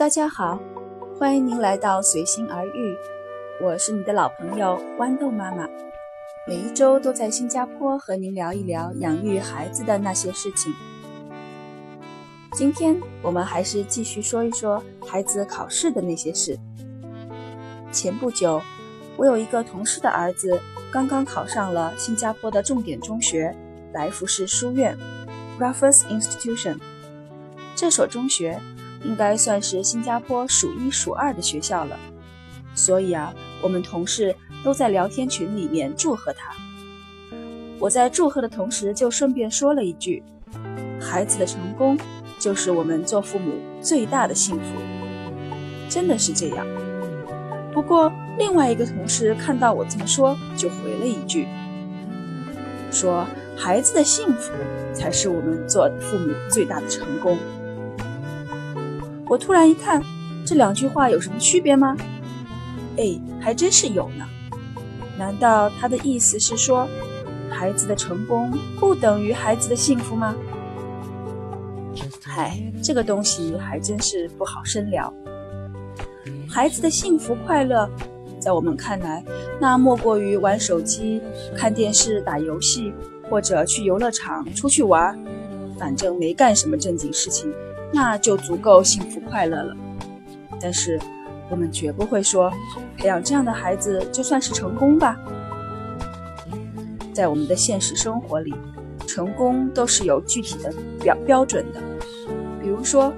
大家好，欢迎您来到随心而遇，我是你的老朋友豌豆妈妈。每一周都在新加坡和您聊一聊养育孩子的那些事情。今天我们还是继续说一说孩子考试的那些事。前不久，我有一个同事的儿子刚刚考上了新加坡的重点中学来福士书院 （Raffles Institution）。这所中学。应该算是新加坡数一数二的学校了，所以啊，我们同事都在聊天群里面祝贺他。我在祝贺的同时，就顺便说了一句：“孩子的成功就是我们做父母最大的幸福。”真的是这样。不过，另外一个同事看到我这么说，就回了一句，说：“孩子的幸福才是我们做父母最大的成功。”我突然一看，这两句话有什么区别吗？哎，还真是有呢。难道他的意思是说，孩子的成功不等于孩子的幸福吗？嗨，这个东西还真是不好深聊。孩子的幸福快乐，在我们看来，那莫过于玩手机、看电视、打游戏，或者去游乐场出去玩，反正没干什么正经事情。那就足够幸福快乐了，但是我们绝不会说培养这样的孩子就算是成功吧。在我们的现实生活里，成功都是有具体的标标准的，比如说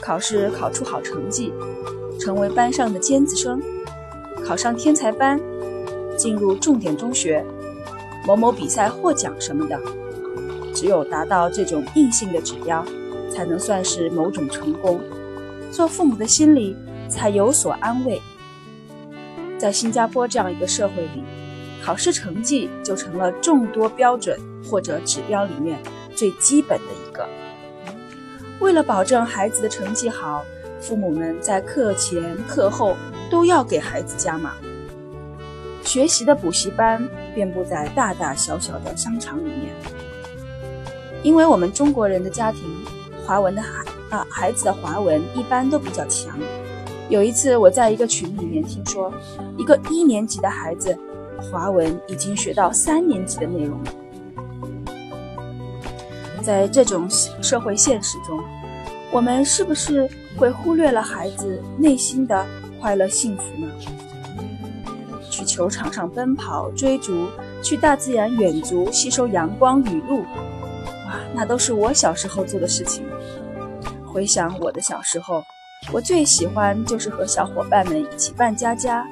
考试考出好成绩，成为班上的尖子生，考上天才班，进入重点中学，某某比赛获奖什么的。只有达到这种硬性的指标。才能算是某种成功，做父母的心里才有所安慰。在新加坡这样一个社会里，考试成绩就成了众多标准或者指标里面最基本的一个。为了保证孩子的成绩好，父母们在课前课后都要给孩子加码。学习的补习班遍布在大大小小的商场里面，因为我们中国人的家庭。华文的孩啊，孩子的华文一般都比较强。有一次，我在一个群里面听说，一个一年级的孩子，华文已经学到三年级的内容了。在这种社会现实中，我们是不是会忽略了孩子内心的快乐幸福呢？去球场上奔跑追逐，去大自然远足吸收阳光雨露。那都是我小时候做的事情。回想我的小时候，我最喜欢就是和小伙伴们一起扮家家。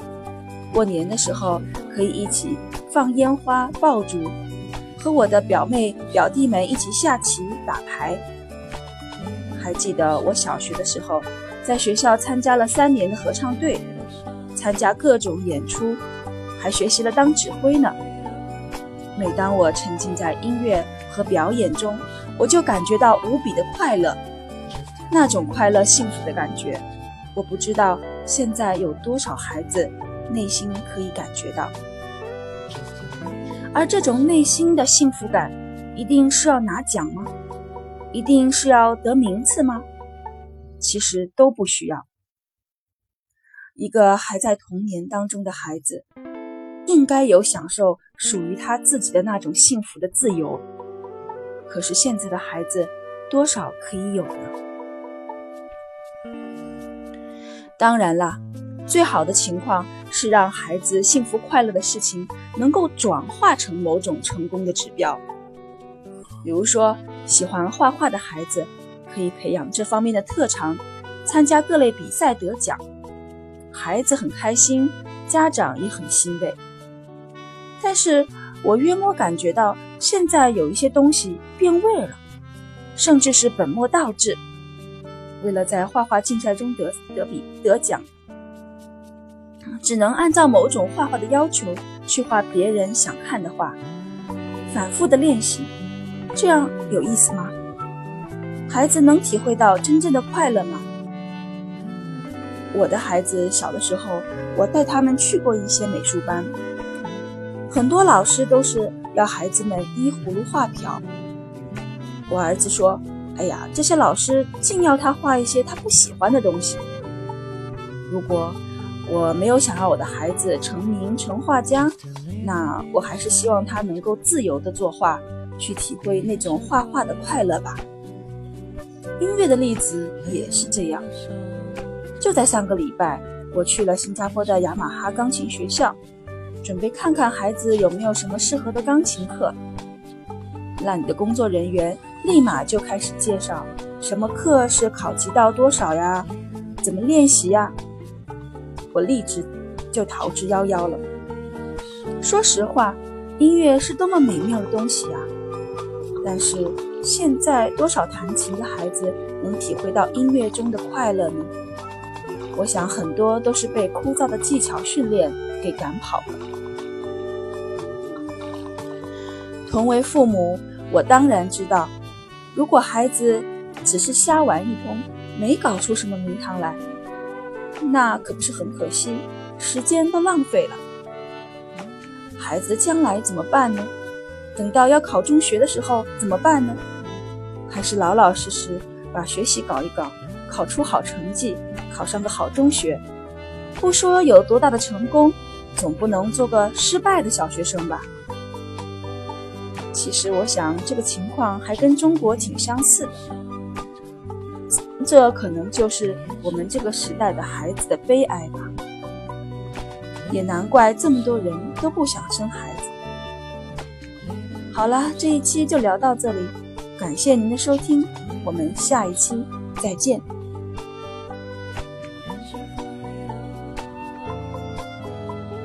过年的时候可以一起放烟花爆竹，和我的表妹表弟们一起下棋打牌。还记得我小学的时候，在学校参加了三年的合唱队，参加各种演出，还学习了当指挥呢。每当我沉浸在音乐和表演中，我就感觉到无比的快乐，那种快乐、幸福的感觉，我不知道现在有多少孩子内心可以感觉到。而这种内心的幸福感，一定是要拿奖吗？一定是要得名次吗？其实都不需要。一个还在童年当中的孩子。应该有享受属于他自己的那种幸福的自由，可是现在的孩子多少可以有呢？当然啦，最好的情况是让孩子幸福快乐的事情能够转化成某种成功的指标。比如说，喜欢画画的孩子可以培养这方面的特长，参加各类比赛得奖，孩子很开心，家长也很欣慰。但是我约摸感觉到，现在有一些东西变味了，甚至是本末倒置。为了在画画竞赛中得得比得奖，只能按照某种画画的要求去画别人想看的画，反复的练习，这样有意思吗？孩子能体会到真正的快乐吗？我的孩子小的时候，我带他们去过一些美术班。很多老师都是要孩子们依葫芦画瓢。我儿子说：“哎呀，这些老师净要他画一些他不喜欢的东西。如果我没有想要我的孩子成名成画家，那我还是希望他能够自由的作画，去体会那种画画的快乐吧。音乐的例子也是这样。就在上个礼拜，我去了新加坡的雅马哈钢琴学校，准备看看孩子有没有什么适合的钢琴课。那你的工作人员立马就开始介绍，什么课是考级到多少呀？怎么练习呀？我立即就逃之夭夭了。说实话，音乐是多么美妙的东西啊！但是现在多少弹琴的孩子能体会到音乐中的快乐呢？我想很多都是被枯燥的技巧训练给赶跑了。同为父母，我当然知道，如果孩子只是瞎玩一通，没搞出什么名堂来，那可不是很可惜，时间都浪费了。孩子将来怎么办呢？等到要考中学的时候怎么办呢？还是老老实实把学习搞一搞，考出好成绩，考上个好中学。不说有多大的成功，总不能做个失败的小学生吧？其实我想，这个情况还跟中国挺相似的。这可能就是我们这个时代的孩子的悲哀吧。也难怪这么多人都不想生孩子。好了，这一期就聊到这里，感谢您的收听，我们下一期再见。